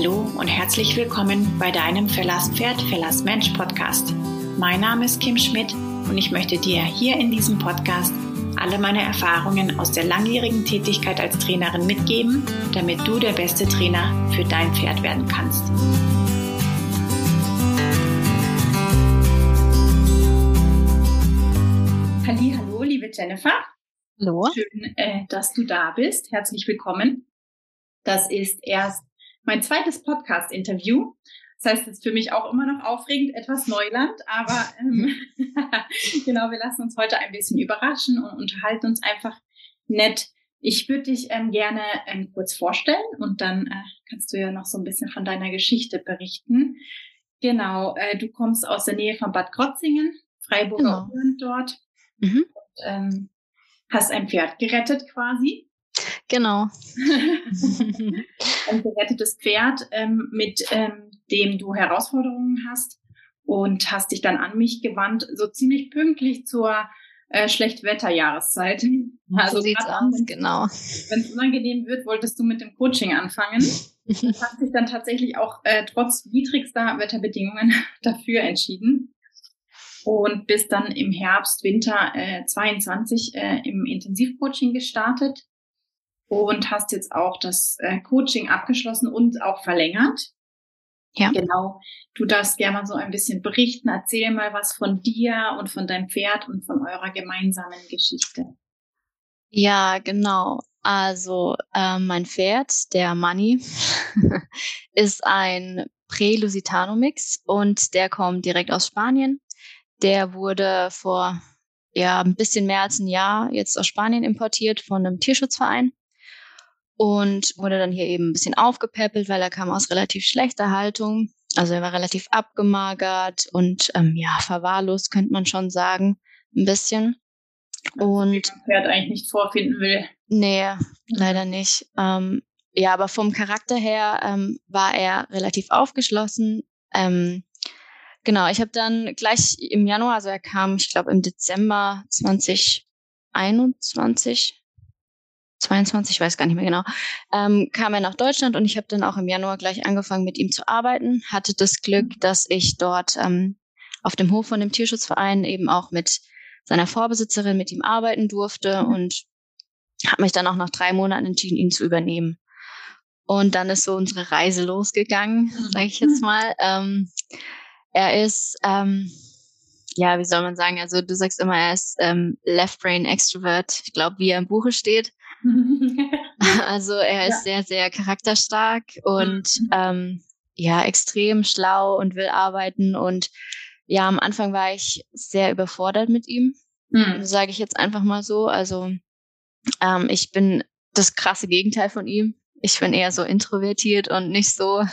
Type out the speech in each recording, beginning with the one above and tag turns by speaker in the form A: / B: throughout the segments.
A: Hallo und herzlich willkommen bei deinem Verlass Pferd, Verlass Mensch Podcast. Mein Name ist Kim Schmidt und ich möchte dir hier in diesem Podcast alle meine Erfahrungen aus der langjährigen Tätigkeit als Trainerin mitgeben, damit du der beste Trainer für dein Pferd werden kannst. Hallo, liebe Jennifer.
B: Hallo.
A: Schön, äh, dass du da bist. Herzlich willkommen. Das ist erst mein zweites Podcast-Interview. Das heißt, es ist für mich auch immer noch aufregend, etwas Neuland, aber ähm, genau, wir lassen uns heute ein bisschen überraschen und unterhalten uns einfach nett. Ich würde dich ähm, gerne ähm, kurz vorstellen und dann äh, kannst du ja noch so ein bisschen von deiner Geschichte berichten. Genau, äh, du kommst aus der Nähe von Bad Krotzingen, Freiburger genau. dort. Mhm. Und, ähm, hast ein Pferd gerettet quasi.
B: Genau.
A: ein gerettetes Pferd, ähm, mit ähm, dem du Herausforderungen hast und hast dich dann an mich gewandt, so ziemlich pünktlich zur äh, Schlechtwetterjahreszeit.
B: Also so sieht's aus, wenn, genau.
A: Wenn es unangenehm wird, wolltest du mit dem Coaching anfangen. hast dich dann tatsächlich auch äh, trotz widrigster Wetterbedingungen dafür entschieden und bist dann im Herbst, Winter äh, 22 äh, im Intensivcoaching gestartet und hast jetzt auch das äh, Coaching abgeschlossen und auch verlängert. Ja. Genau. Du darfst gerne mal so ein bisschen berichten. Erzähl mal was von dir und von deinem Pferd und von eurer gemeinsamen Geschichte.
B: Ja, genau. Also äh, mein Pferd, der Money, ist ein Prä-Lusitano-Mix und der kommt direkt aus Spanien. Der wurde vor ja ein bisschen mehr als ein Jahr jetzt aus Spanien importiert von einem Tierschutzverein und wurde dann hier eben ein bisschen aufgepäppelt, weil er kam aus relativ schlechter Haltung. Also er war relativ abgemagert und ähm, ja verwahrlost könnte man schon sagen, ein bisschen.
A: Und Wie Pferd eigentlich nicht vorfinden will.
B: Nee, leider nicht. Ähm, ja, aber vom Charakter her ähm, war er relativ aufgeschlossen. Ähm, Genau, ich habe dann gleich im Januar, also er kam, ich glaube im Dezember 2021, 22, ich weiß gar nicht mehr genau, ähm, kam er nach Deutschland und ich habe dann auch im Januar gleich angefangen mit ihm zu arbeiten. Hatte das Glück, dass ich dort ähm, auf dem Hof von dem Tierschutzverein eben auch mit seiner Vorbesitzerin mit ihm arbeiten durfte mhm. und habe mich dann auch nach drei Monaten entschieden, ihn zu übernehmen. Und dann ist so unsere Reise losgegangen, mhm. sage ich jetzt mal. Ähm, er ist, ähm, ja, wie soll man sagen, also du sagst immer, er ist ähm, Left Brain Extrovert. Ich glaube, wie er im Buche steht. also er ist ja. sehr, sehr charakterstark und mhm. ähm, ja, extrem schlau und will arbeiten. Und ja, am Anfang war ich sehr überfordert mit ihm, mhm. sage ich jetzt einfach mal so. Also ähm, ich bin das krasse Gegenteil von ihm. Ich bin eher so introvertiert und nicht so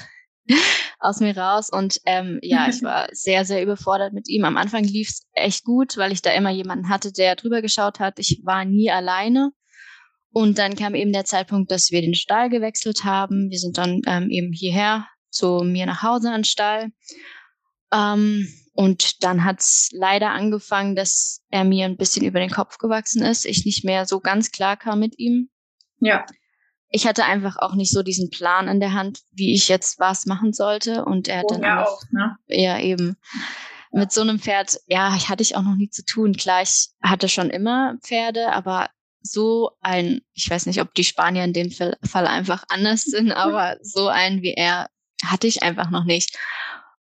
B: aus mir raus. Und ähm, ja, ich war sehr, sehr überfordert mit ihm. Am Anfang lief es echt gut, weil ich da immer jemanden hatte, der drüber geschaut hat. Ich war nie alleine. Und dann kam eben der Zeitpunkt, dass wir den Stall gewechselt haben. Wir sind dann ähm, eben hierher zu mir nach Hause an den Stall. Ähm, und dann hat es leider angefangen, dass er mir ein bisschen über den Kopf gewachsen ist. Ich nicht mehr so ganz klar kam mit ihm.
A: Ja
B: ich hatte einfach auch nicht so diesen Plan in der Hand, wie ich jetzt was machen sollte. Und er hat dann auch, auch ne? ja eben ja. mit so einem Pferd, ja, hatte ich auch noch nie zu tun. Klar, ich hatte schon immer Pferde, aber so ein, ich weiß nicht, ob die Spanier in dem Fall einfach anders sind, aber so einen wie er hatte ich einfach noch nicht.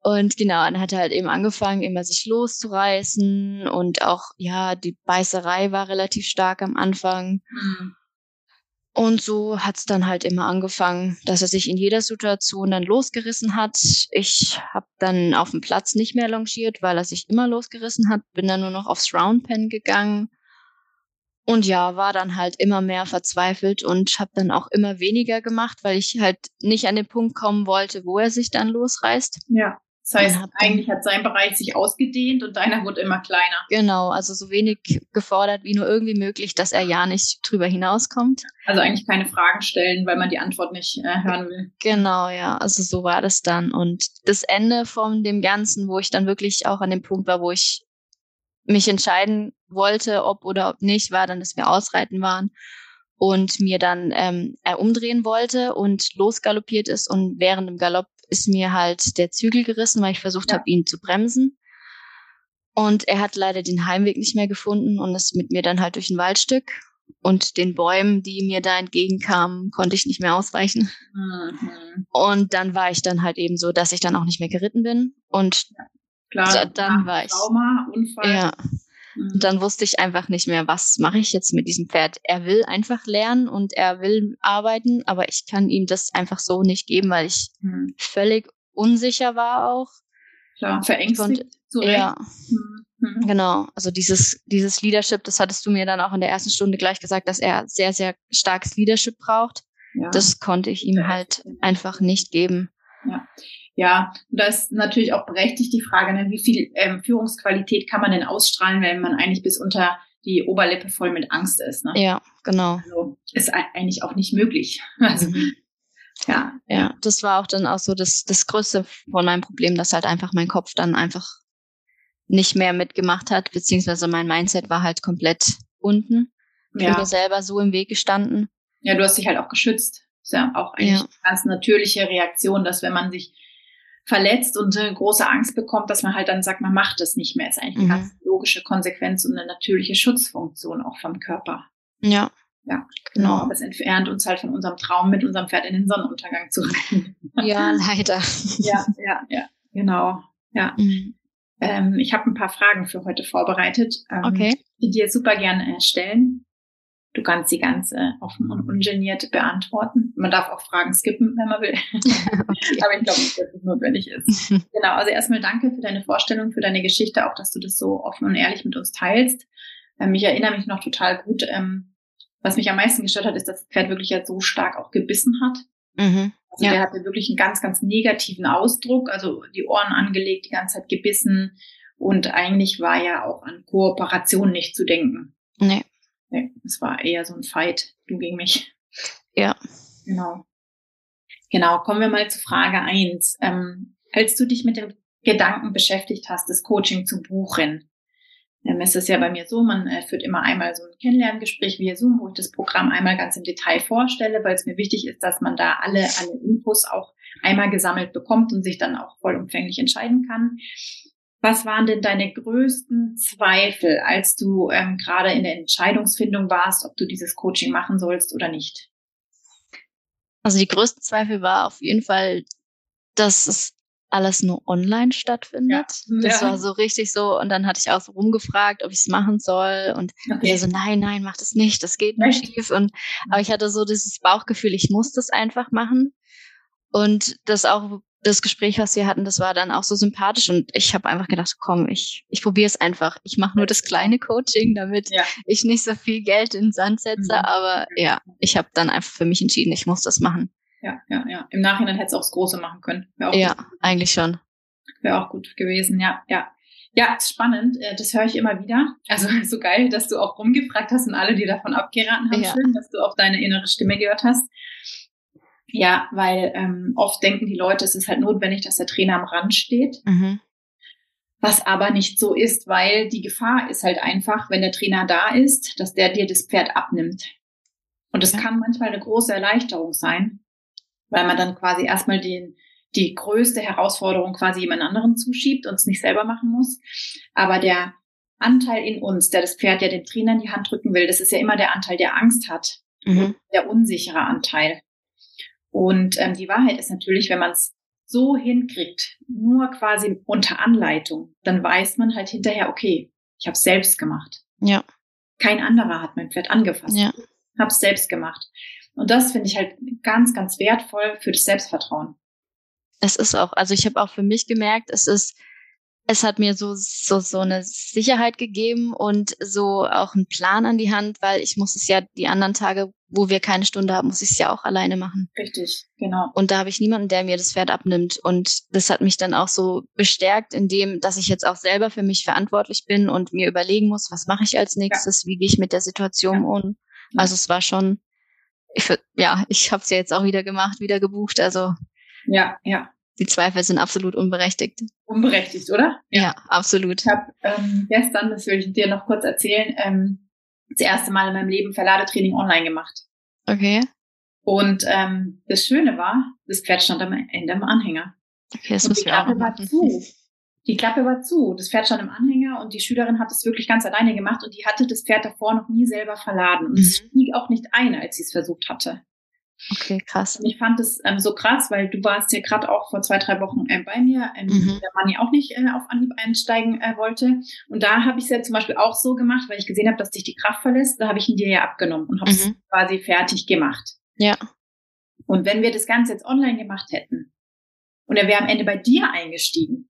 B: Und genau, dann hat er halt eben angefangen, immer sich loszureißen und auch, ja, die Beißerei war relativ stark am Anfang. Mhm. Und so hat es dann halt immer angefangen, dass er sich in jeder Situation dann losgerissen hat. Ich habe dann auf dem Platz nicht mehr longiert, weil er sich immer losgerissen hat. Bin dann nur noch aufs Roundpen gegangen. Und ja, war dann halt immer mehr verzweifelt und habe dann auch immer weniger gemacht, weil ich halt nicht an den Punkt kommen wollte, wo er sich dann losreißt.
A: Ja. Das heißt, eigentlich hat sein Bereich sich ausgedehnt und deiner wurde immer kleiner.
B: Genau, also so wenig gefordert wie nur irgendwie möglich, dass er ja nicht drüber hinauskommt.
A: Also eigentlich keine Fragen stellen, weil man die Antwort nicht äh, hören will.
B: Genau, ja, also so war das dann. Und das Ende von dem Ganzen, wo ich dann wirklich auch an dem Punkt war, wo ich mich entscheiden wollte, ob oder ob nicht, war dann, dass wir ausreiten waren. und mir dann ähm, er umdrehen wollte und losgaloppiert ist und während dem Galopp ist mir halt der Zügel gerissen, weil ich versucht ja. habe, ihn zu bremsen. Und er hat leider den Heimweg nicht mehr gefunden und ist mit mir dann halt durch ein Waldstück. Und den Bäumen, die mir da entgegenkamen, konnte ich nicht mehr ausweichen. Mhm. Und dann war ich dann halt eben so, dass ich dann auch nicht mehr geritten bin. Und
A: Klar,
B: dann war ich.
A: Trauma, Unfall.
B: Ja. Und mhm. dann wusste ich einfach nicht mehr, was mache ich jetzt mit diesem Pferd. Er will einfach lernen und er will arbeiten, aber ich kann ihm das einfach so nicht geben, weil ich mhm. völlig unsicher war auch.
A: Klar, verängstigt.
B: Und, ja. Mhm. mhm. Genau, also dieses, dieses Leadership, das hattest du mir dann auch in der ersten Stunde gleich gesagt, dass er sehr, sehr starkes Leadership braucht. Ja. Das konnte ich ihm halt einfach nicht geben.
A: Ja. Ja, und da ist natürlich auch berechtigt die Frage, ne, wie viel ähm, Führungsqualität kann man denn ausstrahlen, wenn man eigentlich bis unter die Oberlippe voll mit Angst ist. Ne?
B: Ja, genau.
A: Also ist eigentlich auch nicht möglich. Also, mhm.
B: ja. Ja, das war auch dann auch so das, das Größte von meinem Problem, dass halt einfach mein Kopf dann einfach nicht mehr mitgemacht hat, beziehungsweise mein Mindset war halt komplett unten. Ich ja. bin mir selber so im Weg gestanden.
A: Ja, du hast dich halt auch geschützt. ist ja auch eigentlich ja. eine ganz natürliche Reaktion, dass wenn man sich verletzt und eine große Angst bekommt, dass man halt dann sagt, man macht es nicht mehr. Ist eigentlich eine mhm. ganz logische Konsequenz und eine natürliche Schutzfunktion auch vom Körper.
B: Ja.
A: Ja, genau. Aber es entfernt uns halt von unserem Traum, mit unserem Pferd in den Sonnenuntergang zu reiten.
B: Ja, leider.
A: ja, ja, ja, genau. Ja. Mhm. Ähm, ich habe ein paar Fragen für heute vorbereitet, ähm,
B: okay.
A: die dir super gerne stellen. Du kannst sie ganz äh, offen und ungeniert beantworten. Man darf auch Fragen skippen, wenn man will. okay. Aber ich glaube nicht, dass es notwendig ist. genau, also erstmal danke für deine Vorstellung, für deine Geschichte, auch dass du das so offen und ehrlich mit uns teilst. Ähm, ich erinnere mich noch total gut. Ähm, was mich am meisten gestört hat, ist, dass das Pferd wirklich ja so stark auch gebissen hat. Mhm. Also ja. der hatte wirklich einen ganz, ganz negativen Ausdruck, also die Ohren angelegt, die ganze Zeit gebissen. Und eigentlich war ja auch an Kooperation nicht zu denken.
B: Nee.
A: Nee, es war eher so ein Fight, du gegen mich.
B: Ja.
A: Genau. Genau, kommen wir mal zu Frage eins. Ähm, als du dich mit dem Gedanken beschäftigt hast, das Coaching zu buchen, ähm, ist es ja bei mir so, man äh, führt immer einmal so ein Kennenlerngespräch via Zoom, wo ich das Programm einmal ganz im Detail vorstelle, weil es mir wichtig ist, dass man da alle, alle Infos auch einmal gesammelt bekommt und sich dann auch vollumfänglich entscheiden kann. Was waren denn deine größten Zweifel, als du ähm, gerade in der Entscheidungsfindung warst, ob du dieses Coaching machen sollst oder nicht?
B: Also die größten Zweifel war auf jeden Fall, dass es alles nur online stattfindet. Ja. Das ja. war so richtig so. Und dann hatte ich auch so rumgefragt, ob ich es machen soll. Und okay. so, nein, nein, mach das nicht, das geht nicht schief. Und aber ich hatte so dieses Bauchgefühl, ich muss das einfach machen. Und das auch das Gespräch, was wir hatten, das war dann auch so sympathisch und ich habe einfach gedacht, komm, ich, ich probiere es einfach. Ich mache nur das kleine Coaching, damit ja. ich nicht so viel Geld in den Sand setze. Mhm. Aber ja, ich habe dann einfach für mich entschieden, ich muss das machen.
A: Ja, ja, ja. Im Nachhinein hätte es auch das Große machen können.
B: ja, gut. eigentlich schon.
A: Wäre auch gut gewesen, ja, ja. Ja, ist spannend. Äh, das höre ich immer wieder. Also so geil, dass du auch rumgefragt hast und alle dir davon abgeraten haben. Ja. Schön, dass du auch deine innere Stimme gehört hast. Ja, weil ähm, oft denken die Leute, es ist halt notwendig, dass der Trainer am Rand steht. Mhm. Was aber nicht so ist, weil die Gefahr ist halt einfach, wenn der Trainer da ist, dass der dir das Pferd abnimmt. Und das ja. kann manchmal eine große Erleichterung sein, weil man dann quasi erstmal den, die größte Herausforderung quasi jemand anderen zuschiebt und es nicht selber machen muss. Aber der Anteil in uns, der das Pferd ja dem Trainer in die Hand drücken will, das ist ja immer der Anteil, der Angst hat. Mhm. Der unsichere Anteil. Und ähm, die Wahrheit ist natürlich, wenn man es so hinkriegt, nur quasi unter Anleitung, dann weiß man halt hinterher, okay, ich habe es selbst gemacht.
B: Ja.
A: Kein anderer hat mein Pferd angefasst.
B: Ja.
A: Habe es selbst gemacht. Und das finde ich halt ganz, ganz wertvoll für das Selbstvertrauen.
B: Es ist auch, also ich habe auch für mich gemerkt, es ist es hat mir so, so, so eine Sicherheit gegeben und so auch einen Plan an die Hand, weil ich muss es ja die anderen Tage, wo wir keine Stunde haben, muss ich es ja auch alleine machen.
A: Richtig, genau.
B: Und da habe ich niemanden, der mir das Pferd abnimmt. Und das hat mich dann auch so bestärkt, in dem, dass ich jetzt auch selber für mich verantwortlich bin und mir überlegen muss, was mache ich als nächstes, ja. wie gehe ich mit der Situation ja. um. Also es war schon, ich, ja, ich habe es ja jetzt auch wieder gemacht, wieder gebucht. Also
A: ja, ja
B: die Zweifel sind absolut unberechtigt.
A: Unberechtigt, oder?
B: Ja, ja absolut.
A: Ich habe ähm, gestern, das will ich dir noch kurz erzählen, ähm, das erste Mal in meinem Leben Verladetraining online gemacht.
B: Okay.
A: Und ähm, das Schöne war, das Pferd stand am Ende im Anhänger.
B: Okay, das
A: und die Klappe war zu. Die Klappe war zu. Das Pferd stand im Anhänger und die Schülerin hat es wirklich ganz alleine gemacht und die hatte das Pferd davor noch nie selber verladen. Und es
B: Mhm.
A: stieg auch nicht ein, als sie es versucht hatte.
B: Okay, krass.
A: Und ich fand es ähm, so krass, weil du warst ja gerade auch vor zwei, drei Wochen ähm, bei mir, ähm,
B: Mhm.
A: der Mann ja auch nicht äh, auf Anhieb einsteigen äh, wollte. Und da habe ich es ja zum Beispiel auch so gemacht, weil ich gesehen habe, dass dich die Kraft verlässt. Da habe ich ihn dir ja abgenommen und habe es
B: Mhm.
A: quasi fertig gemacht.
B: Ja.
A: Und wenn wir das Ganze jetzt online gemacht hätten und er wäre am Ende bei dir eingestiegen,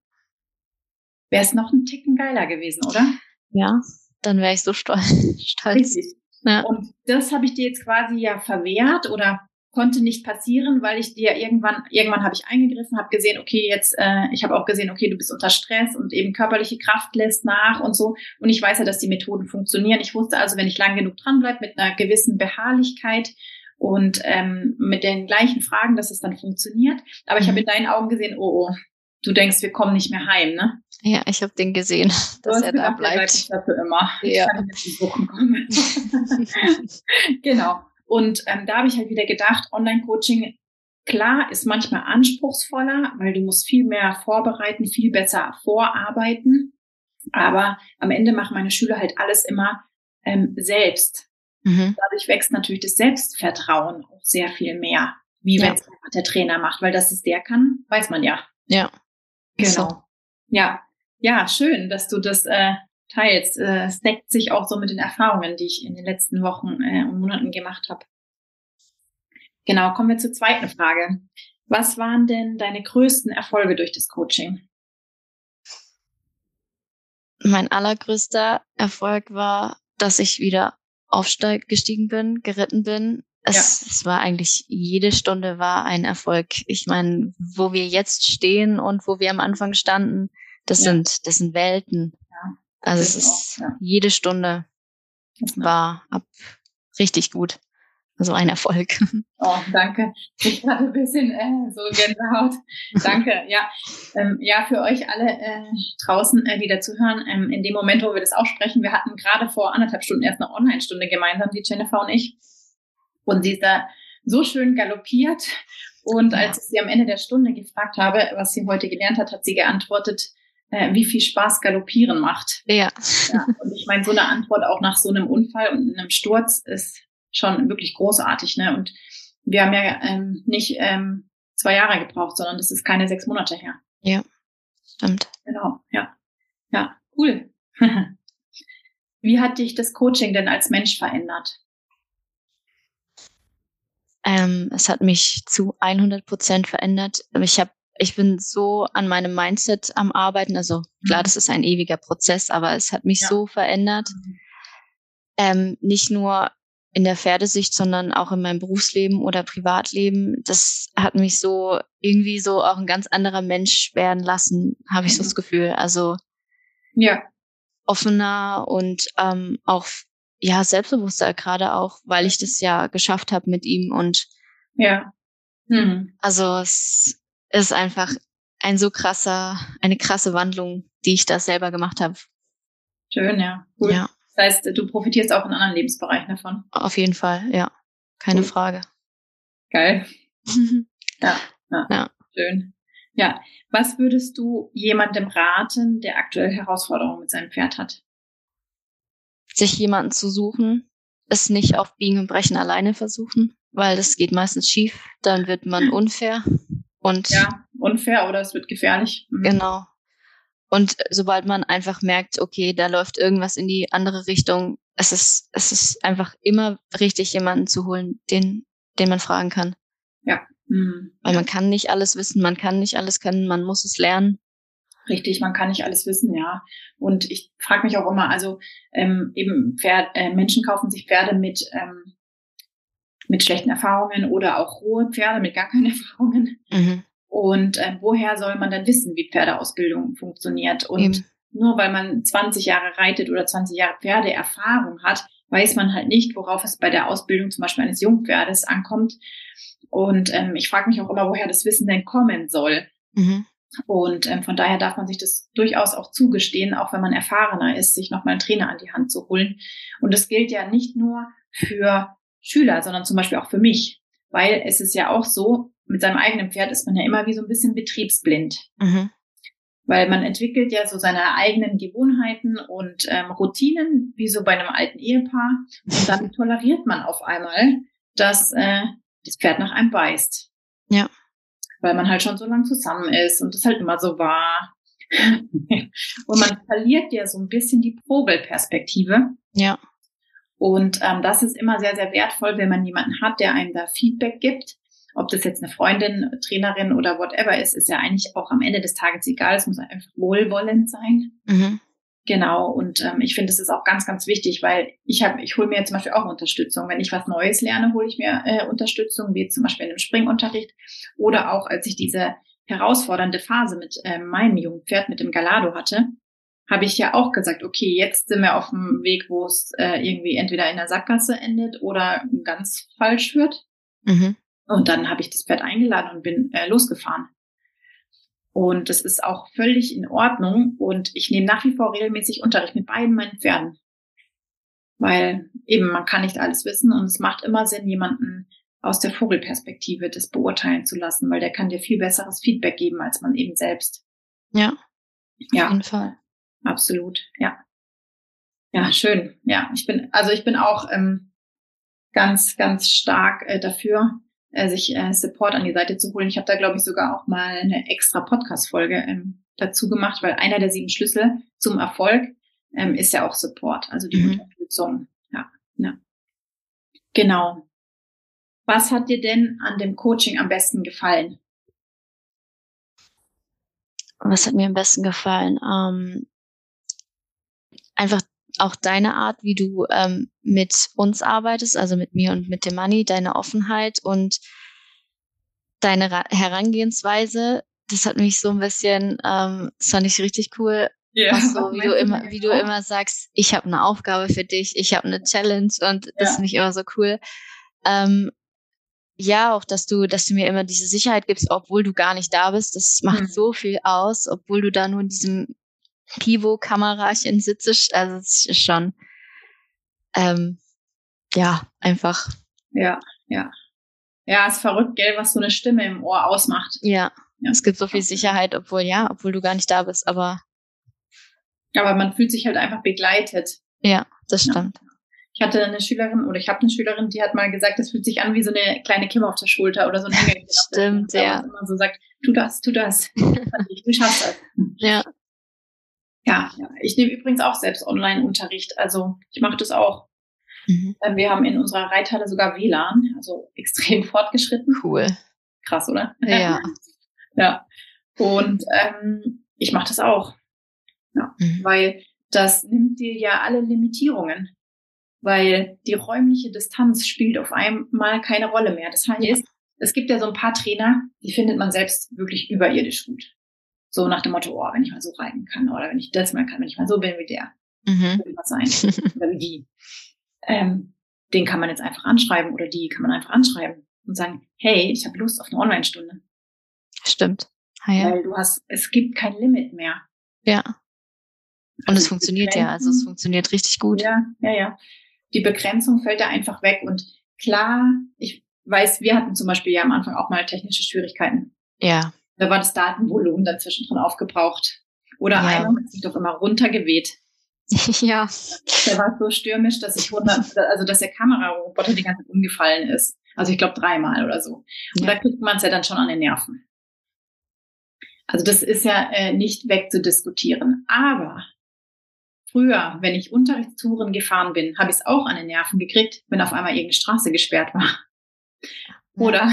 A: wäre es noch ein Ticken geiler gewesen, oder?
B: Ja, dann wäre ich so stolz. stolz.
A: Richtig.
B: Ja.
A: Und das habe ich dir jetzt quasi ja verwehrt oder konnte nicht passieren, weil ich dir irgendwann, irgendwann habe ich eingegriffen, habe gesehen, okay, jetzt, äh, ich habe auch gesehen, okay, du bist unter Stress und eben körperliche Kraft lässt nach und so. Und ich weiß ja, dass die Methoden funktionieren. Ich wusste also, wenn ich lang genug dranbleibe mit einer gewissen Beharrlichkeit und ähm, mit den gleichen Fragen, dass es dann funktioniert. Aber ich
B: Mhm.
A: habe in deinen Augen gesehen, oh, oh, du denkst, wir kommen nicht mehr heim, ne?
B: Ja, ich habe den gesehen, dass er da
A: gedacht, der
B: bleibt.
A: nicht dafür immer.
B: Ja.
A: Ich kann nicht besuchen kommen. genau. Und ähm, da habe ich halt wieder gedacht, Online-Coaching, klar, ist manchmal anspruchsvoller, weil du musst viel mehr vorbereiten, viel besser vorarbeiten. Aber am Ende machen meine Schüler halt alles immer ähm, selbst.
B: Mhm.
A: Dadurch wächst natürlich das Selbstvertrauen auch sehr viel mehr, wie
B: Ja.
A: wenn es der Trainer macht, weil das es der kann, weiß man ja.
B: Ja.
A: Genau.
B: so.
A: Ja, ja, schön, dass du das äh, teilst. Äh, es deckt sich auch so mit den Erfahrungen, die ich in den letzten Wochen äh, und Monaten gemacht habe. Genau, kommen wir zur zweiten Frage. Was waren denn deine größten Erfolge durch das Coaching?
B: Mein allergrößter Erfolg war, dass ich wieder aufgestiegen bin, geritten bin. Es, es war eigentlich, jede Stunde war ein Erfolg. Ich meine, wo wir jetzt stehen und wo wir am Anfang standen, das
A: Ja.
B: sind, das sind Welten. Also es ist,
A: auch, ja.
B: jede Stunde war ab, richtig gut. Also ein Erfolg.
A: Oh, danke. Ich gerade ein bisschen äh, so Gänsehaut. Danke. Ja, ähm, ja, für euch alle äh, draußen, äh, die dazuhören, ähm, in dem Moment, wo wir das aussprechen, wir hatten gerade vor anderthalb Stunden erst eine Online-Stunde gemeinsam, die Jennifer und ich. Und sie ist da so schön galoppiert. Und
B: Ja.
A: als ich sie am Ende der Stunde gefragt habe, was sie heute gelernt hat, hat sie geantwortet, äh, wie viel Spaß Galoppieren macht.
B: Ja.
A: Ja, und ich meine, so eine Antwort auch nach so einem Unfall und einem Sturz ist schon wirklich großartig, ne? Und wir haben ja ähm, nicht ähm, zwei Jahre gebraucht, sondern das ist keine sechs Monate her.
B: Stimmt.
A: Genau, ja. Ja, cool. Wie hat dich das Coaching denn als Mensch verändert?
B: Ähm, es hat mich zu 100 Prozent verändert. Ich habe, ich bin so an meinem Mindset am Arbeiten. Also klar,
A: Mhm.
B: das ist ein ewiger Prozess, aber es hat mich
A: Ja.
B: so verändert. Ähm, nicht nur in der Pferdesicht, sondern auch in meinem Berufsleben oder Privatleben. Das hat mich so irgendwie so auch ein ganz anderer Mensch werden lassen, habe ich so
A: Mhm.
B: das Gefühl. Also
A: Ja,
B: offener und ähm, auch ja selbstbewusster gerade auch, weil ich das ja geschafft habe mit ihm und
A: ja. Hm.
B: also es ist einfach ein so krasser, eine krasse Wandlung, die ich da selber gemacht habe.
A: Schön, ja. Cool.
B: Ja,
A: Das heißt, du profitierst auch in anderen Lebensbereichen davon.
B: auf jeden Fall, ja. Keine
A: Cool.
B: Frage.
A: Geil. Ja, ja.
B: Ja.
A: Schön. Ja. Was würdest du jemandem raten, der aktuell Herausforderungen mit seinem Pferd hat?
B: Sich jemanden zu suchen, es nicht auf Biegen und Brechen alleine versuchen, weil das geht meistens schief, dann wird man unfair und
A: Ja, unfair oder es wird gefährlich. Mhm.
B: Genau. Und sobald man einfach merkt, okay, da läuft irgendwas in die andere Richtung, es ist, es ist einfach immer richtig, jemanden zu holen, den, den man fragen kann.
A: Mhm.
B: Weil man kann nicht alles wissen, man kann nicht alles können, man muss es lernen.
A: Richtig, man kann nicht alles wissen, ja. Und ich frage mich auch immer, also ähm, eben Pferd, äh, Menschen kaufen sich Pferde mit ähm, mit schlechten Erfahrungen oder auch rohe Pferde mit gar keinen Erfahrungen.
B: Mhm.
A: Und äh, woher soll man dann wissen, wie Pferdeausbildung funktioniert? Und
B: Eben.
A: nur weil man 20 Jahre reitet oder 20 Jahre Pferdeerfahrung hat, weiß man halt nicht, worauf es bei der Ausbildung zum Beispiel eines Jungpferdes ankommt. Und ähm, ich frage mich auch immer, woher das Wissen denn kommen soll.
B: Mhm.
A: Und ähm, von daher darf man sich das durchaus auch zugestehen, auch wenn man erfahrener ist, sich nochmal einen Trainer an die Hand zu holen. Und das gilt ja nicht nur für Schüler, sondern zum Beispiel auch für mich. Weil es ist ja auch so, mit seinem eigenen Pferd ist man ja immer wie so ein bisschen betriebsblind. Mhm. Weil man entwickelt ja so seine eigenen Gewohnheiten und ähm, Routinen, wie so bei einem alten Ehepaar. Und dann toleriert man auf einmal, dass äh, das Pferd nach einem beißt.
B: Ja.
A: Weil man halt schon so lang zusammen ist und das halt immer so war. und man verliert ja so ein bisschen die Vogelperspektive.
B: Ja.
A: Und ähm, das ist immer sehr, sehr wertvoll, wenn man jemanden hat, der einem da Feedback gibt ob das jetzt eine Freundin, Trainerin oder whatever ist, ist ja eigentlich auch am Ende des Tages egal. Es muss einfach wohlwollend sein. Mhm. Genau, und ähm, ich finde, es ist auch ganz, ganz wichtig, weil ich habe, ich hole mir zum Beispiel auch Unterstützung. Wenn ich was Neues lerne, hole ich mir äh, Unterstützung, wie zum Beispiel in einem Springunterricht oder auch als ich diese herausfordernde Phase mit äh, meinem jungen Pferd, mit dem Galado hatte, habe ich ja auch gesagt, okay, jetzt sind wir auf dem Weg, wo es äh, irgendwie entweder in der Sackgasse endet oder ganz falsch wird. Mhm. Und dann habe ich das Pferd eingeladen und bin äh, losgefahren. Und das ist auch völlig in Ordnung. Und ich nehme nach wie vor regelmäßig Unterricht mit beiden meinen Pferden. Weil eben man kann nicht alles wissen und es macht immer Sinn, jemanden aus der Vogelperspektive das beurteilen zu lassen, weil der kann dir viel besseres Feedback geben als man eben selbst.
B: Ja.
A: Ja. Auf jeden Fall. Absolut, ja. Ja, schön. Ja, ich bin, also ich bin auch ähm, ganz, ganz stark äh, dafür, äh, sich äh, Support an die Seite zu holen. Ich habe da, glaube ich, sogar auch mal eine extra Podcast-Folge ähm, dazu gemacht, weil einer der sieben Schlüssel zum Erfolg ähm, ist ja auch Support, also die mhm. Unterstützung. Ja, ja. Genau. Was hat dir denn an dem Coaching am besten gefallen?
B: Was hat mir am besten gefallen? Ähm, auch deine Art, wie du ähm, mit uns arbeitest, also mit mir und mit dem Money, deine Offenheit und deine Ra Herangehensweise, das hat mich so ein bisschen, ähm, das fand ich richtig cool. Ja, so, wie du immer, wie du immer sagst, ich habe eine Aufgabe für dich, ich habe eine Challenge und das ja. finde ich immer so cool. Ähm, ja, auch, dass du, dass du mir immer diese Sicherheit gibst, obwohl du gar nicht da bist. Das macht mhm. so viel aus, obwohl du da nur in diesem Pivo-Kamerachen sitze. Also es ist schon, ähm, ja, einfach.
A: Ja, ja. Ja, ist verrückt, gell, was so eine Stimme im Ohr ausmacht.
B: Ja, ja. es gibt so viel Sicherheit, obwohl, ja, obwohl du gar nicht da bist, aber.
A: Aber man fühlt sich halt einfach begleitet.
B: Ja, das stimmt. Ja.
A: Ich hatte eine Schülerin oder ich habe eine Schülerin, die hat mal gesagt, das fühlt sich an wie so eine kleine Kimme auf der Schulter oder so ein Hänger.
B: Stimmt, ja.
A: Man so sagt, tu das, tu das. du schaffst das.
B: Ja.
A: Ja, ja. ich nehme übrigens auch selbst Online-Unterricht. Also ich mache das auch. Mhm. Ähm, wir haben in unserer Reithalle sogar WLAN, also extrem fortgeschritten.
B: Cool.
A: Krass, oder?
B: Ja.
A: ja. Und ähm, ich mache das auch. Ja. Mhm. Weil das nimmt dir ja alle Limitierungen. Weil die räumliche Distanz spielt auf einmal keine Rolle mehr. Das heißt, ja. es gibt ja so ein paar Trainer, die findet man selbst wirklich überirdisch gut. So nach dem Motto, oh, wenn ich mal so reiten kann oder wenn ich das mal kann, wenn ich mal so bin wie der, mhm. will was sein oder wie die. Ähm, den kann man jetzt einfach anschreiben oder die kann man einfach anschreiben und sagen, hey, ich habe Lust auf eine Online-Stunde.
B: Stimmt. Ah, ja.
A: Weil du hast, es gibt kein Limit mehr.
B: Ja. Und also es funktioniert ja, also es funktioniert richtig gut.
A: Ja, ja, ja. Die Begrenzung fällt da einfach weg und klar, ich weiß, wir hatten zum Beispiel ja am Anfang auch mal technische Schwierigkeiten.
B: Ja.
A: Da war das Datenvolumen dazwischen drin aufgebraucht. Oder ja. einer hat sich doch immer runtergeweht.
B: ja.
A: Der war so stürmisch, dass ich hundert, also dass der Kameraroboter die ganze Zeit umgefallen ist. Also ich glaube dreimal oder so. Und ja. da kriegt man es ja dann schon an den Nerven. Also das ist ja äh, nicht wegzudiskutieren. Aber früher, wenn ich Unterrichtstouren gefahren bin, habe ich es auch an den Nerven gekriegt, wenn auf einmal irgendeine Straße gesperrt war. Oder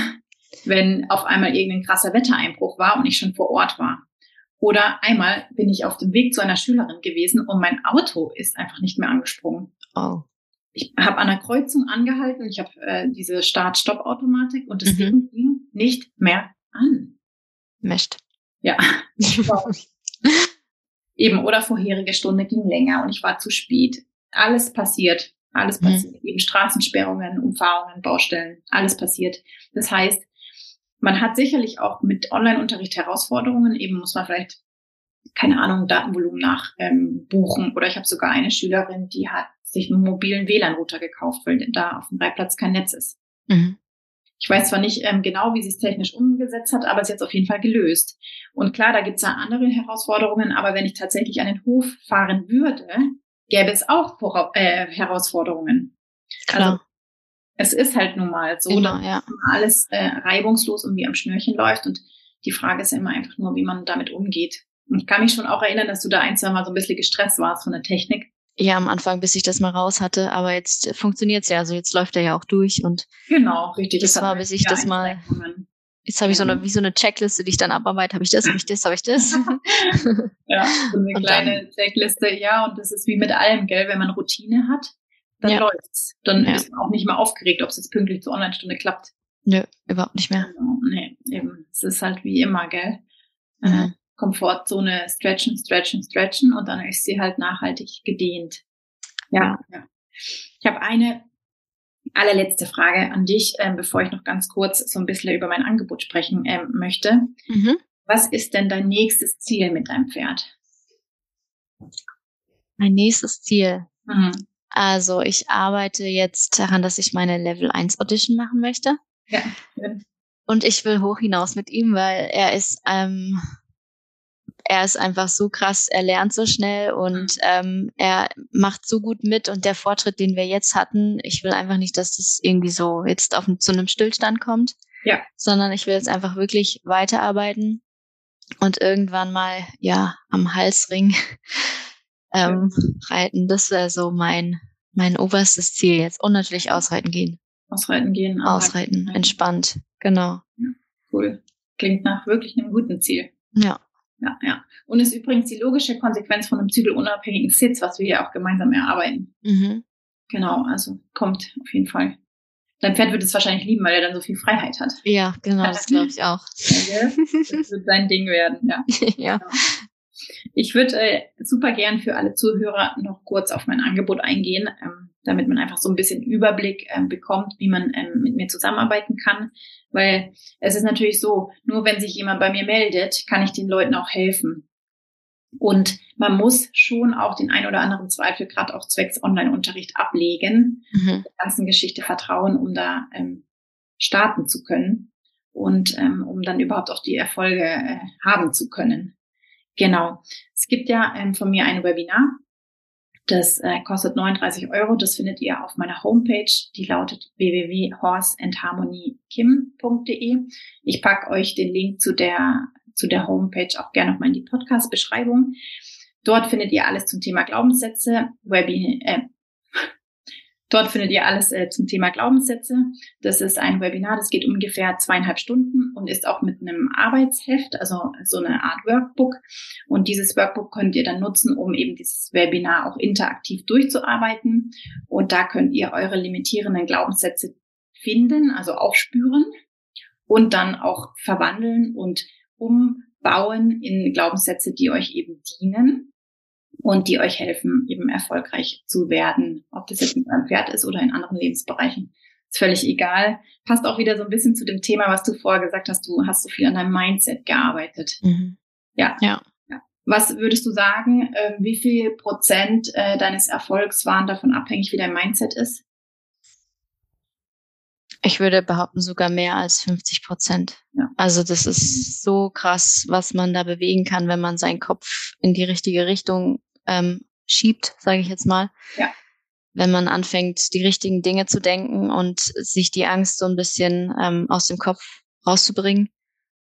A: wenn auf einmal irgendein krasser Wettereinbruch war und ich schon vor Ort war. Oder einmal bin ich auf dem Weg zu einer Schülerin gewesen und mein Auto ist einfach nicht mehr angesprungen.
B: Oh.
A: Ich habe an der Kreuzung angehalten, ich habe äh, diese Start-Stopp-Automatik und das mhm. Ding ging nicht mehr an.
B: Mist.
A: Ja. Eben, oder vorherige Stunde ging länger und ich war zu spät. Alles passiert. Alles mhm. passiert. Mhm. Eben Straßensperrungen, Umfahrungen, Baustellen, alles passiert. Das heißt, man hat sicherlich auch mit Online-Unterricht Herausforderungen. Eben muss man vielleicht, keine Ahnung, Datenvolumen nach ähm, buchen. Oder ich habe sogar eine Schülerin, die hat sich einen mobilen WLAN-Router gekauft, weil da auf dem Reitplatz kein Netz ist. Mhm. Ich weiß zwar nicht ähm, genau, wie sie es technisch umgesetzt hat, aber es ist jetzt auf jeden Fall gelöst. Und klar, da gibt es ja andere Herausforderungen, aber wenn ich tatsächlich an den Hof fahren würde, gäbe es auch Vora äh, Herausforderungen. Klar. Also, es ist halt nun mal so,
B: genau, dass
A: ja. alles äh, reibungslos und wie am Schnürchen läuft. Und die Frage ist ja immer einfach nur, wie man damit umgeht. Und ich kann mich schon auch erinnern, dass du da ein, zwei Mal so ein bisschen gestresst warst von der Technik.
B: Ja, am Anfang, bis ich das mal raus hatte, aber jetzt funktioniert's ja. Also jetzt läuft er ja auch durch und
A: genau, richtig.
B: Das, das war, bis ich das mal. Jetzt habe ich so eine, wie so eine Checkliste, die ich dann abarbeite. Habe ich das, habe ich das, habe ich das?
A: ja, so eine und kleine dann, Checkliste. Ja, und das ist wie mit allem, gell? Wenn man Routine hat, dann ja. läuft's. Dann ja. ist man auch nicht mehr aufgeregt, ob es jetzt pünktlich zur Online-Stunde klappt.
B: Nö, überhaupt nicht mehr.
A: Genau, nee, eben. Es ist halt wie immer, gell? Mhm. Äh, Komfortzone stretchen, stretchen, stretchen und dann ist sie halt nachhaltig gedehnt. Ja, ja. Ich habe eine allerletzte Frage an dich, ähm, bevor ich noch ganz kurz so ein bisschen über mein Angebot sprechen ähm, möchte. Mhm. Was ist denn dein nächstes Ziel mit deinem Pferd?
B: Mein nächstes Ziel. Mhm. Also ich arbeite jetzt daran, dass ich meine Level 1 Audition machen möchte. Ja. Und ich will hoch hinaus mit ihm, weil er ist ähm, er ist einfach so krass, er lernt so schnell und mhm. ähm, er macht so gut mit und der Fortschritt, den wir jetzt hatten, ich will einfach nicht, dass das irgendwie so jetzt auf zu einem Stillstand kommt,
A: ja.
B: sondern ich will jetzt einfach wirklich weiterarbeiten und irgendwann mal ja am Halsring ähm, ja. reiten. Das wäre so mein mein oberstes Ziel jetzt und natürlich ausreiten gehen.
A: Ausreiten gehen.
B: Ausreiten, entspannt, genau.
A: Ja, cool. Klingt nach wirklich einem guten Ziel.
B: Ja
A: ja, ja. Und ist übrigens die logische Konsequenz von einem zügelunabhängigen Sitz, was wir hier auch gemeinsam erarbeiten. Mhm. Genau, also kommt auf jeden Fall. Dein Pferd wird es wahrscheinlich lieben, weil er dann so viel Freiheit hat.
B: Ja, genau, das glaube ich auch.
A: das wird sein Ding werden, ja.
B: ja. Genau.
A: Ich würde äh, super gern für alle Zuhörer noch kurz auf mein Angebot eingehen, ähm, damit man einfach so ein bisschen Überblick ähm, bekommt, wie man ähm, mit mir zusammenarbeiten kann. Weil es ist natürlich so, nur wenn sich jemand bei mir meldet, kann ich den Leuten auch helfen. Und man muss schon auch den ein oder anderen Zweifel gerade auch zwecks Online-Unterricht ablegen, mhm. der ganzen Geschichte vertrauen, um da ähm, starten zu können und ähm, um dann überhaupt auch die Erfolge äh, haben zu können. Genau. Es gibt ja ähm, von mir ein Webinar. Das äh, kostet 39 Euro. Das findet ihr auf meiner Homepage. Die lautet www.horseandharmonykim.de. Ich packe euch den Link zu der, zu der Homepage auch gerne nochmal in die Podcast-Beschreibung. Dort findet ihr alles zum Thema Glaubenssätze, Webi äh, Dort findet ihr alles äh, zum Thema Glaubenssätze. Das ist ein Webinar, das geht ungefähr zweieinhalb Stunden und ist auch mit einem Arbeitsheft, also so eine Art Workbook. Und dieses Workbook könnt ihr dann nutzen, um eben dieses Webinar auch interaktiv durchzuarbeiten. Und da könnt ihr eure limitierenden Glaubenssätze finden, also aufspüren und dann auch verwandeln und umbauen in Glaubenssätze, die euch eben dienen und die euch helfen, eben erfolgreich zu werden. Ob das jetzt mit eurem Pferd ist oder in anderen Lebensbereichen. Ist völlig egal. Passt auch wieder so ein bisschen zu dem Thema, was du vorher gesagt hast. Du hast so viel an deinem Mindset gearbeitet. Mhm. Ja.
B: ja.
A: Was würdest du sagen, äh, wie viel Prozent äh, deines Erfolgs waren davon abhängig, wie dein Mindset ist?
B: Ich würde behaupten, sogar mehr als 50 Prozent. Ja. Also das ist so krass, was man da bewegen kann, wenn man seinen Kopf in die richtige Richtung ähm, schiebt, sage ich jetzt mal.
A: Ja.
B: Wenn man anfängt, die richtigen Dinge zu denken und sich die Angst so ein bisschen ähm, aus dem Kopf rauszubringen,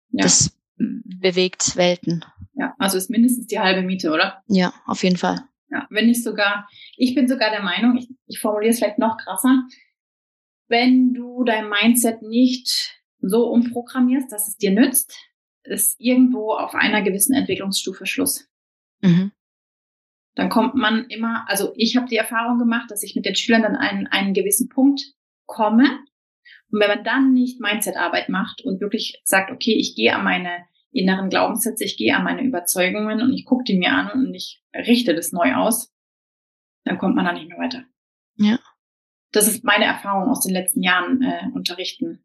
B: ja. das bewegt Welten.
A: Ja, also ist mindestens die halbe Miete, oder?
B: Ja, auf jeden Fall.
A: Ja, wenn nicht sogar, ich bin sogar der Meinung, ich, ich formuliere es vielleicht noch krasser, wenn du dein Mindset nicht so umprogrammierst, dass es dir nützt, ist irgendwo auf einer gewissen Entwicklungsstufe Schluss. Mhm dann kommt man immer, also ich habe die Erfahrung gemacht, dass ich mit den Schülern dann einen, einen gewissen Punkt komme. Und wenn man dann nicht Mindset-Arbeit macht und wirklich sagt, okay, ich gehe an meine inneren Glaubenssätze, ich gehe an meine Überzeugungen und ich gucke die mir an und ich richte das neu aus, dann kommt man da nicht mehr weiter.
B: Ja.
A: Das ist meine Erfahrung aus den letzten Jahren äh, unterrichten.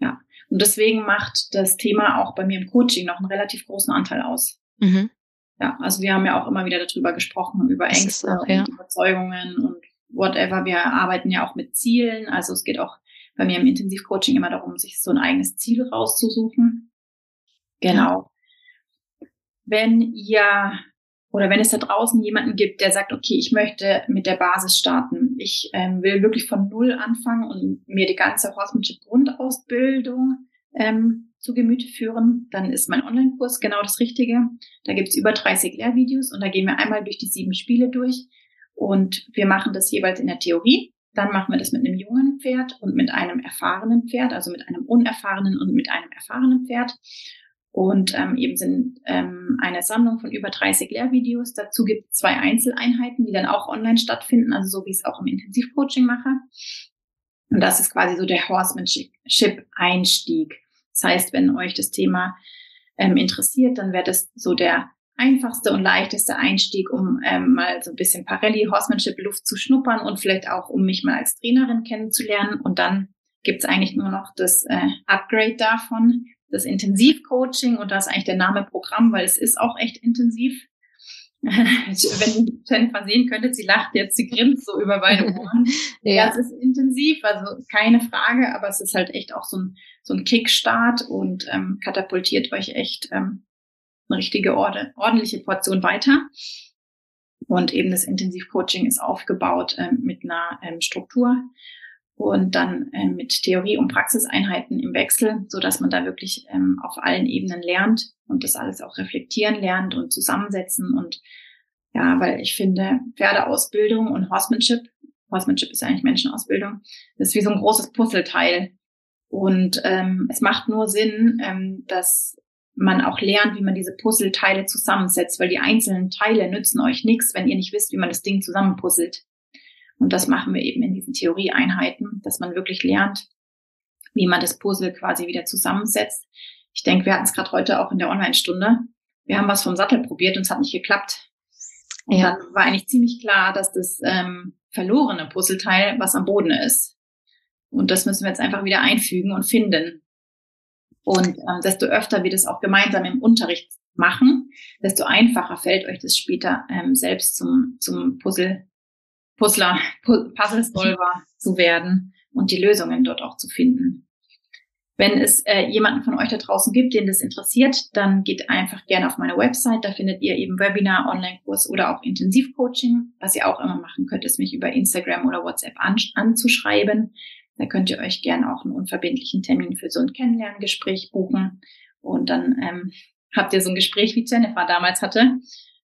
A: Ja. Und deswegen macht das Thema auch bei mir im Coaching noch einen relativ großen Anteil aus. Mhm. Ja, also wir haben ja auch immer wieder darüber gesprochen, über Ängste auch, ja. und Überzeugungen und whatever. Wir arbeiten ja auch mit Zielen. Also es geht auch bei mir im Intensivcoaching immer darum, sich so ein eigenes Ziel rauszusuchen. Genau. Wenn ihr oder wenn es da draußen jemanden gibt, der sagt, okay, ich möchte mit der Basis starten, ich ähm, will wirklich von Null anfangen und mir die ganze Horsemanship Grundausbildung ähm, zu Gemüte führen, dann ist mein Online-Kurs genau das Richtige. Da gibt's über 30 Lehrvideos und da gehen wir einmal durch die sieben Spiele durch und wir machen das jeweils in der Theorie. Dann machen wir das mit einem jungen Pferd und mit einem erfahrenen Pferd, also mit einem unerfahrenen und mit einem erfahrenen Pferd. Und ähm, eben sind ähm, eine Sammlung von über 30 Lehrvideos. Dazu gibt es zwei Einzeleinheiten, die dann auch online stattfinden, also so wie ich es auch im Intensivcoaching mache. Und das ist quasi so der Horsemanship-Einstieg. Das heißt, wenn euch das Thema ähm, interessiert, dann wäre das so der einfachste und leichteste Einstieg, um ähm, mal so ein bisschen Parelli Horsemanship Luft zu schnuppern und vielleicht auch, um mich mal als Trainerin kennenzulernen. Und dann gibt's eigentlich nur noch das äh, Upgrade davon, das Intensivcoaching und da ist eigentlich der Name Programm, weil es ist auch echt intensiv. Wenn ihr Jennifer sehen könntet, sie lacht jetzt, sie grinst so über beide Ohren. ja. ja, es ist intensiv, also keine Frage, aber es ist halt echt auch so ein, so ein Kickstart und ähm, katapultiert euch echt ähm, eine richtige Orde, ordentliche Portion weiter. Und eben das Intensivcoaching ist aufgebaut ähm, mit einer ähm, Struktur und dann ähm, mit Theorie- und Praxiseinheiten im Wechsel, so dass man da wirklich ähm, auf allen Ebenen lernt und das alles auch reflektieren lernt und zusammensetzen und ja, weil ich finde, Pferdeausbildung und Horsemanship, Horsemanship ist eigentlich Menschenausbildung, das ist wie so ein großes Puzzleteil. Und ähm, es macht nur Sinn, ähm, dass man auch lernt, wie man diese Puzzleteile zusammensetzt, weil die einzelnen Teile nützen euch nichts, wenn ihr nicht wisst, wie man das Ding zusammenpuzzelt. Und das machen wir eben in diesen Theorieeinheiten, dass man wirklich lernt, wie man das Puzzle quasi wieder zusammensetzt. Ich denke, wir hatten es gerade heute auch in der Online-Stunde. Wir haben was vom Sattel probiert und es hat nicht geklappt. Und ja. dann war eigentlich ziemlich klar, dass das ähm, verlorene Puzzleteil was am Boden ist. Und das müssen wir jetzt einfach wieder einfügen und finden. Und ähm, desto öfter wir das auch gemeinsam im Unterricht machen, desto einfacher fällt euch das später ähm, selbst zum, zum Puzzle Puzzler, Puzzle-Solver zu werden und die Lösungen dort auch zu finden. Wenn es äh, jemanden von euch da draußen gibt, den das interessiert, dann geht einfach gerne auf meine Website. Da findet ihr eben Webinar, Online-Kurs oder auch Intensivcoaching. Was ihr auch immer machen könnt, ist mich über Instagram oder WhatsApp an, anzuschreiben. Da könnt ihr euch gerne auch einen unverbindlichen Termin für so ein Kennenlerngespräch buchen. Und dann ähm, habt ihr so ein Gespräch, wie Jennifer damals hatte.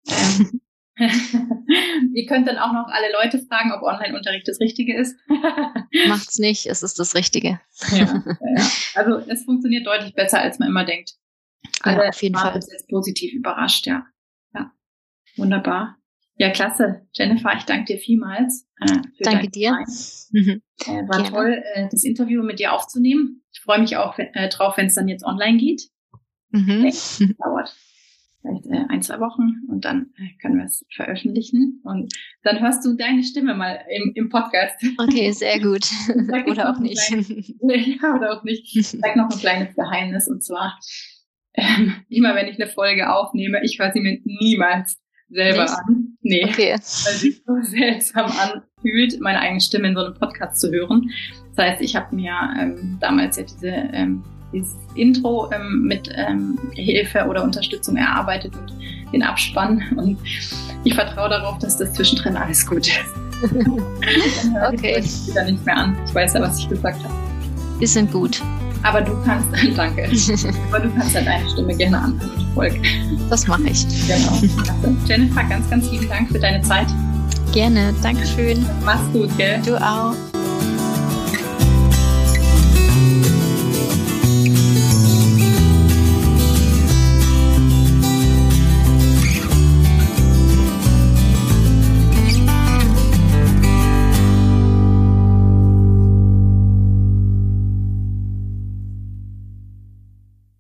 A: Ähm, Ihr könnt dann auch noch alle Leute fragen, ob Online-Unterricht das Richtige ist.
B: Macht's nicht, es ist das Richtige.
A: Ja, ja. Also es funktioniert deutlich besser, als man immer denkt.
B: Alle ja, auf jeden Fall.
A: jetzt positiv überrascht, ja. Ja, wunderbar. Ja, klasse. Jennifer, ich danke dir vielmals.
B: Äh, danke dir.
A: Mhm. Äh, war Gerne. toll, äh, das Interview mit dir aufzunehmen. Ich freue mich auch äh, drauf, wenn es dann jetzt online geht. Mhm. Denke, dauert vielleicht äh, ein, zwei Wochen und dann äh, können wir es veröffentlichen. Und dann hörst du deine Stimme mal im, im Podcast.
B: Okay, sehr gut.
A: oder auch nicht. Kleines, ja, oder auch nicht. Ich sag noch ein kleines Geheimnis und zwar, ähm, immer wenn ich eine Folge aufnehme, ich höre sie mir niemals selber nicht? an. Nee, okay. weil sich so seltsam anfühlt, meine eigene Stimme in so einem Podcast zu hören. Das heißt, ich habe mir ähm, damals ja diese ähm, dieses Intro ähm, mit ähm, Hilfe oder Unterstützung erarbeitet und den Abspann. Und ich vertraue darauf, dass das zwischendrin alles gut ist.
B: okay.
A: Ich wieder nicht mehr an. Ich weiß ja, was ich gesagt habe.
B: Wir sind gut.
A: Aber du kannst, danke. Aber du kannst halt deine Stimme gerne anhören und folgen.
B: Das mache ich.
A: Genau. Also, Jennifer, ganz, ganz lieben Dank für deine Zeit.
B: Gerne. Dankeschön.
A: Mach's gut, gell?
B: Du auch.